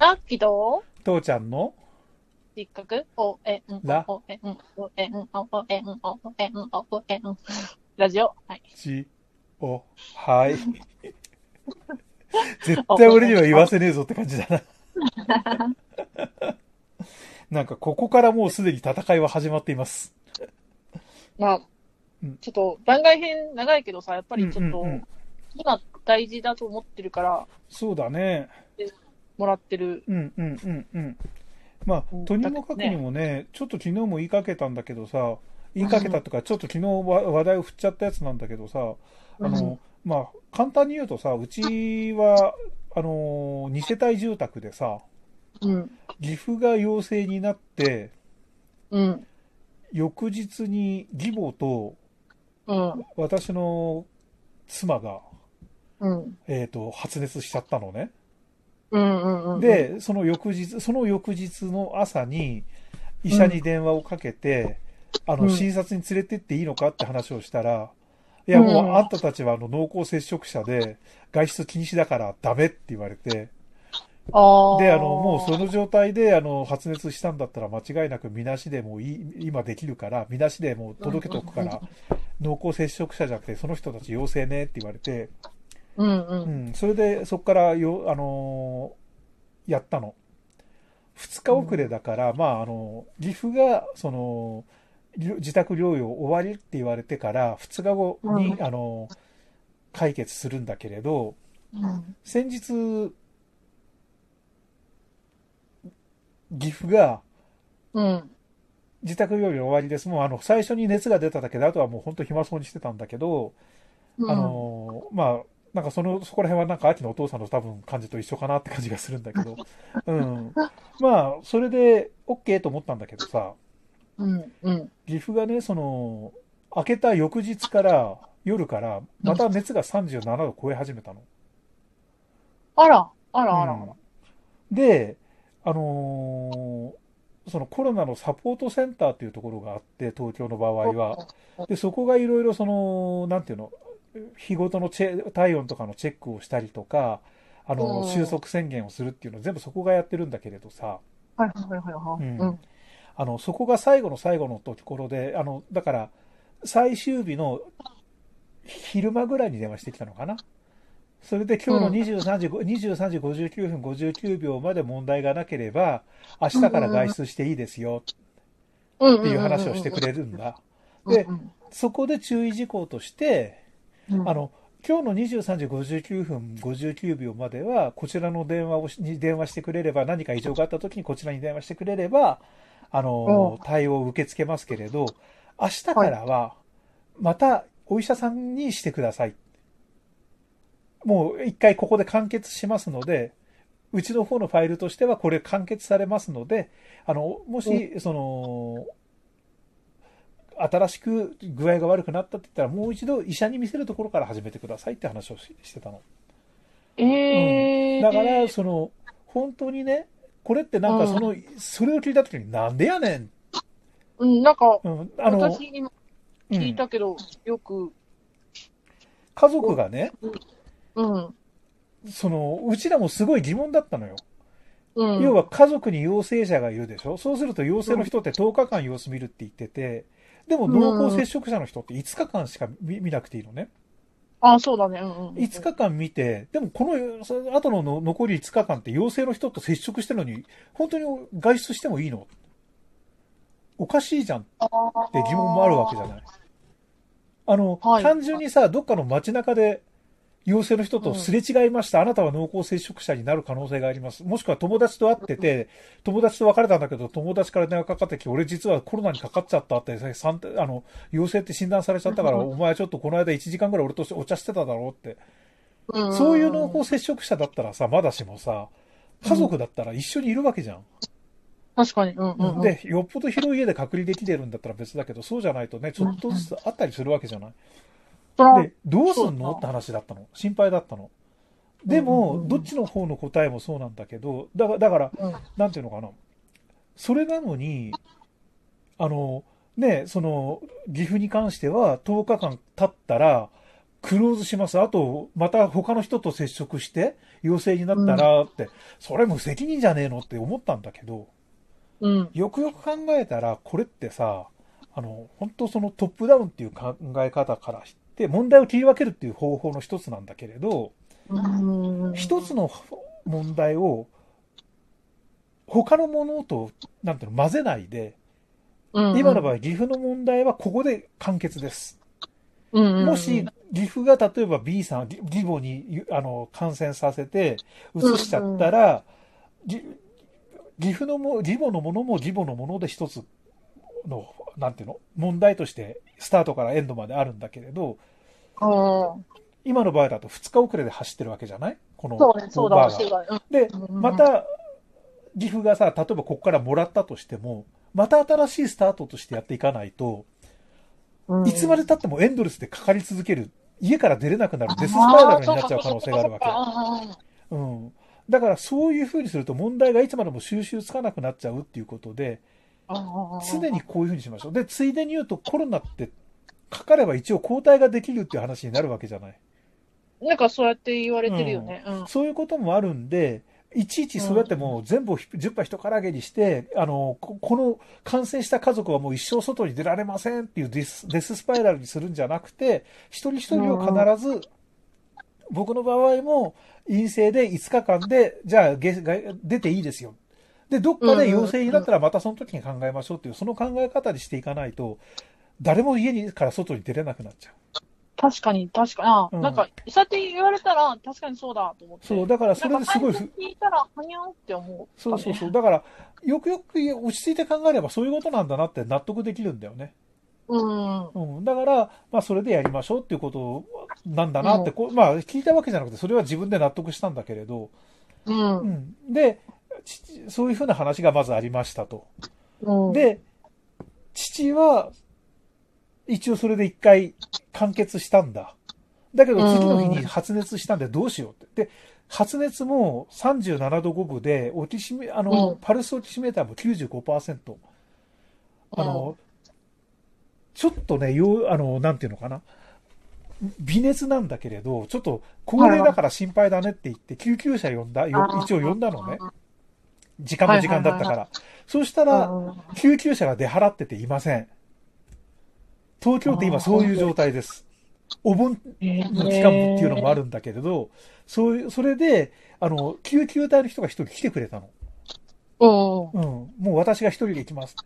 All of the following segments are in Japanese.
あっきと、父ちゃんの？失格お、え、ん、ラお、え、ん、お、え、ん、お、おえ、ん、お、え、ん、お、おえ、ん。ラジオ。はい。ち、お、はい。絶対俺には言わせねえぞって感じだな。なんかここからもうすでに戦いは始まっています。まあうん、ちょっと番外編長いけどさ、やっぱりちょっとうんうんうん、今大事だと思ってるから、そうだね。もらってる。うんうんうんうん。まあうん、とにもかくにもね、ちょっと昨日も言いかけたんだけどさ、言いかけたとか、ちょっと昨日わ話題を振っちゃったやつなんだけどさ、あの、まあ、簡単に言うとさ、うちは、あの、2世帯住宅でさ、うん。岐阜が陽性になって、うん。翌日に義母とうん。私の妻が、うん。えっ、と、発熱しちゃったのね。うん。うん。うん、で、その翌日、その翌日の朝に、医者に電話をかけて、あの、うん診察に連れてっていいのかって話をしたら、いや、もう、うんあんたたちは、あの、濃厚接触者で、外出禁止だからダメって言われて、ああ。で、あの、もうその状態で、あの、発熱したんだったら間違いなく、みなしでもい今できるから、みなしでもう届けとくから、濃厚接触者じゃなくて、その人たち陽性ねって言われて、うん。う。うんん、それでそこからよ、あのーやったの。2日遅れだから、まあ、あの、岐阜が、その、りょ自宅療養終わりって言われてから、2日後に、うんあの、解決するんだけれど、うん。先日、岐阜が、うん。自宅療養終わりです。もう、あの、最初に熱が出ただけで、あとはもう本当暇そうにしてたんだけど、あのーまあ、なんかその、そこら辺はなんか秋のお父さんの多分感じと一緒かなって感じがするんだけど、うん。まあ、それで OK と思ったんだけどさ、うん。うん。岐阜がね、その、開けた翌日から、夜から、また熱が37度超え始めたの。あら、あら、あら。うんで、あのーそのコロナのサポートセンターっていうところがあって、東京の場合は。で、そこがいろいろその、なんていうの、日ごとの体温とかのチェックをしたりとか、あの、うん収束宣言をするっていうのを全部そこがやってるんだけれどさ、はいはいはいはい。うんうん。あの、そこが最後の最後のところで、あの、だから、最終日の昼間ぐらいに電話してきたのかな。それで今日の23時、23時59分59秒まで問題がなければ、明日から外出していいですようん。っていう話をしてくれるんだ。でうんそこで注意事項として、うん、あの、今日の23時59分59秒までは、こちらの電話をしに電話してくれれば、何か異常があった時にこちらに電話してくれれば、あの、対応を受け付けますけれど、明日からは、またお医者さんにしてください。もう一回ここで完結しますので、うちの方のファイルとしてはこれ完結されますので、あの、もし、その、新しく具合が悪くなったって言ったら、もう一度医者に見せるところから始めてくださいって話をししてたの。ええー。だから、その、本当にね、これってなんかその、それを聞いたときになんでやねん。うん、なんか、うん、あの、私にも聞いうんたけど、よく、家族がね、うん。その、うちらもすごい疑問だったのよ。うん。要は家族に陽性者がいるでしょそうすると陽性の人って10日間様子見るって言ってて、でも濃厚接触者の人って5日間しか見見なくていいのね。あ、そうだね。うんうん。5日間見て、でもこの後のの残り5日間って陽性の人と接触してるのに、本当に外出してもいいの？おかしいじゃんって疑問もあるわけじゃない。あの、はい単純にさ、どっかの街中で陽性の人とすれ違いました、あなたは濃厚接触者になる可能性があります。もしくは友達と会ってて、友達と別れたんだけど、友達から電話かかってきて、俺実はコロナにかかっちゃったって、あの、陽性って診断されちゃったから、うんお前ちょっとこの間1時間ぐらい俺とお茶してただろうって。うん、そういう濃厚接触者だったらさ、まだしもさ、家族だったら一緒にいるわけじゃん。確かに。うんうんうん。で、よっぽど広い家で隔離できてるんだったら別だけど、そうじゃないとね、ちょっとずつあったりするわけじゃない。で、どうすんの？って話だったの。心配だったの。でうんうんも、うんどっちの方の答えもそうなんだけど、だから、だから、うんなんていうのかな。それなのに、あの、ね、その、岐阜に関しては10日間経ったら、クローズします。あと、また他の人と接触して、陽性になったらって、それ無責任じゃねえの？って思ったんだけど、うん。よくよく考えたら、これってさ、あの、本当そのトップダウンっていう考え方からして、問題を切り分けるっていう方法の一つなんだけれど、うん。一つの問題を他のものと、なんていうの、混ぜないで、うん、今の場合、岐阜の問題はここで完結です。うん、もし、岐阜が例えば B さん、リリボにあの感染させて、移しちゃったら、ぎ岐阜のも、リボのものもリボのもので一つの、なんていうの、問題として、スタートからエンドまであるんだけれど、うん。今の場合だと2日遅れで走ってるわけじゃない？このそう。で、うんまた、岐阜がさ、例えばここからもらったとしても、また新しいスタートとしてやっていかないと、うんいつまで経ってもエンドレスでかかり続ける、家から出れなくなるデススパイラルになっちゃう可能性があるわけ。け。うん。だからそういうふうにすると問題がいつまでも収集つかなくなっちゃうっていうことで、常にこういうふうにしましょう。で、ついでに言うとコロナってかかれば一応抗体ができるっていう話になるわけじゃない。なんかそうやって言われてるよね。うん。そういうこともあるんで、いちいちそうやってもう全部10羽一から揚げにして、あの、ここの感染した家族はもう一生外に出られませんっていうデスデススパイラルにするんじゃなくて、一人一人を必ず、僕の場合も陰性で5日間で、じゃあ出ていいですよ。で、どっかで陽性になったらまたその時に考えましょうっていう、その考え方にしていかないと、誰も家にから外に出れなくなっちゃう。確かに、確かに。あ、うんなんか、そうやって言われたら、確かにそうだと思って。そう、だからそれですごい聞いたら、はにゃんって思う。そうそうそう。だから、よくよく落ち着いて考えればそういうことなんだなって納得できるんだよね。うん。うん。だから、まあ、それでやりましょうっていうことなんだなって、こうまあ、聞いたわけじゃなくて、それは自分で納得したんだけれど、うん。ううん。ん。で、父そういうふうな話がまずありましたと。うん、で、父は、一応それで一回完結したんだ。だけど次の日に発熱したんでどうしようって。で、発熱も37度5分で、オキシメ、あの、うんパルスオキシメーターも95%。あの、ちょっとね、よう、あの、なんていうのかな。微熱なんだけれど、ちょっと高齢だから心配だねって言って、救急車呼んだ、よ一応呼んだのね。時間も時間だったかはいら。そうしたら、うん救急車が出払ってていません。東京って今そういう状態です。お盆の期間っていうのもあるんだけれど、そういう、それで、あの、救急隊の人が一人来てくれたの。うん。うん。もう私が一人で行きます。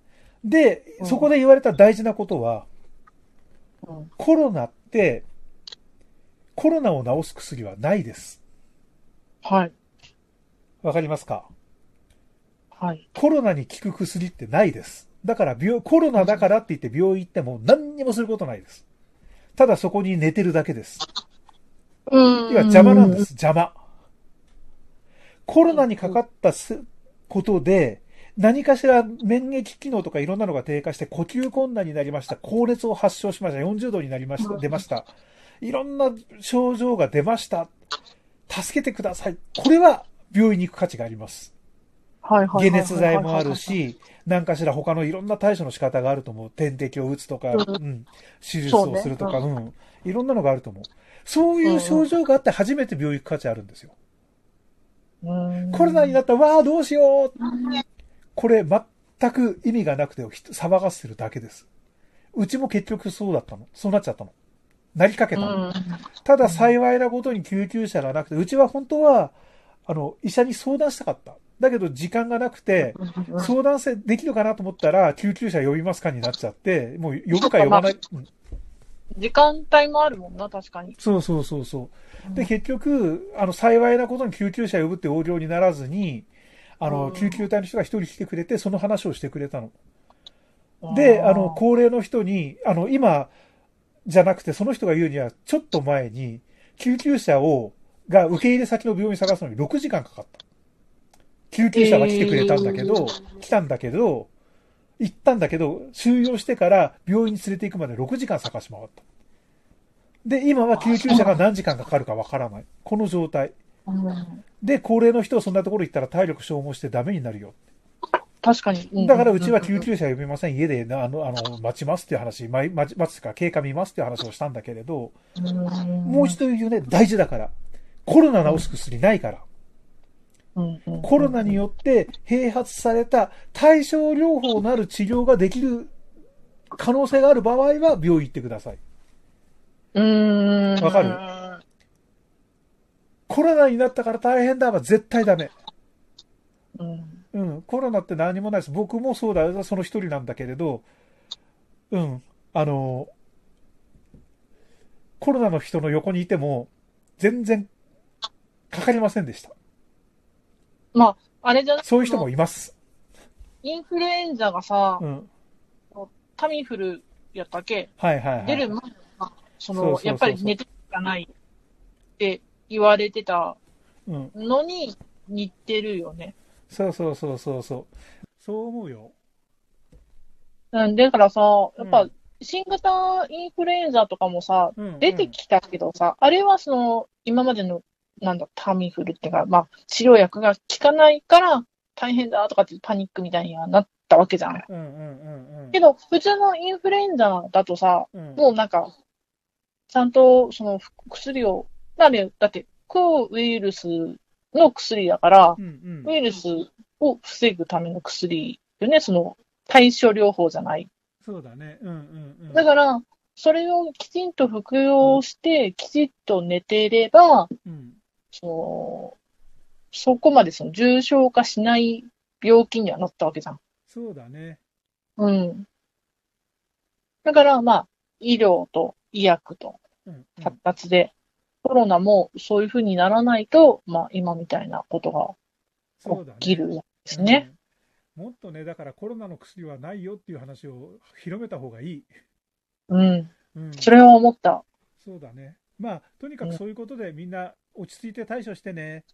で、うんそこで言われた大事なことは、うん。コロナって、コロナを治す薬はないです。はい。わかりますか？はい。コロナに効く薬ってないです。だから病、コロナだからって言って病院行っても何にもすることないです。ただそこに寝てるだけです。うん。要は邪魔なんです、邪魔。コロナにかかったすことで、何かしら免疫機能とかいろんなのが低下して呼吸困難になりました。高熱を発症しました。40度になりました。出ました。いろんな症状が出ました。助けてください。これは病院に行く価値があります。解熱剤もある、し、何かしら他のいろんな対処の仕方があると思う。点滴を打つとか、うんうん、手術をするとか、そううん、いろんなのがあると思う。そういう症状があって初めて病院行く価値あるんですよ。うんコロナになったら、わあ、どうしよう。これ全く意味がなくて騒がせてるだけです。うちも結局そうだったの。そうなっちゃったの。なりかけたの。うん。ただ幸いなことに救急車がなくて、うちは本当は、あの、医者に相談したかった。だけど時間がなくて、うん相談せできるかなと思ったら、救急車呼びますかになっちゃって、もう呼ぶか呼ばない。うん時間帯もあるもんな、確かに。そうそうそうそう。で、結局、あの、幸いなことに救急車呼ぶって横領にならずに、あの、うん救急隊の人が一人来てくれて、その話をしてくれたの。で、あの、高齢の人に、あの、今、じゃなくて、その人が言うには、ちょっと前に、救急車を、が受け入れ先の病院探すのに6時間かかった。救急車が来てくれたんだけど、えー来たんだけど、行ったんだけど、収容してから病院に連れて行くまで6時間探し回った。で、今は救急車が何時間かかるかわからない。この状態。うんで、高齢の人はそんなところ行ったら体力消耗してダメになるよ。確かに。うんだからうちは救急車呼びません、家であの、あの、待ちますっていう話、ま待ち待つか経過見ますっていう話をしたんだけれど、もう一度言うね、大事だから。コロナ治す薬ないから。コロナによって併発された対症療法なる治療ができる可能性がある場合は病院行ってください。うーん。わかる？コロナになったから大変だは絶対ダメ。うん。うん、コロナって何もないです。僕もそうだ、その一人なんだけれど、うん、あの、コロナの人の横にいても、全然かかりませんでした。まあ、あれじゃない？そういう人もいます。インフルエンザがさう、ん。タミフルやったっけ？はいはいはい。出る前は、その、やっぱり寝てがないって言われてたうん。のに似てるよね。そうそうそうそうそう。そう思うよ。うん、だからさ、やっぱうん、新型インフルエンザとかもさ、うん、出てきたけどさ、あれはその、今までの、なんだ、タミフルっていうか、まあ、治療薬が効かないから大変だとかってパニックみたいにはなったわけじゃん。うんうんうんうん。けど、普通のインフルエンザだとさ、うん、もうなんか、ちゃんとその薬を、だね、だって、抗ウイルスの薬だから、うんうんウイルスを防ぐための薬よね、その対処療法じゃない。そうだね。うんうんうん。だから、それをきちんと服用して、きちっと寝ていれば、うん、その、そこまでその重症化しない病気にはなったわけじゃん。そうだね。うん。だから、まあ、医療と医薬とうんうん発達で、コロナもそういうふうにならないと、まあ、今みたいなことが起きるんですね。うんもっとね、だからコロナの薬はないよっていう話を広めた方がいい。うん。うん、それは思った。そうだね。まあ、とにかくそういうことでみんな落ち着いて対処してね。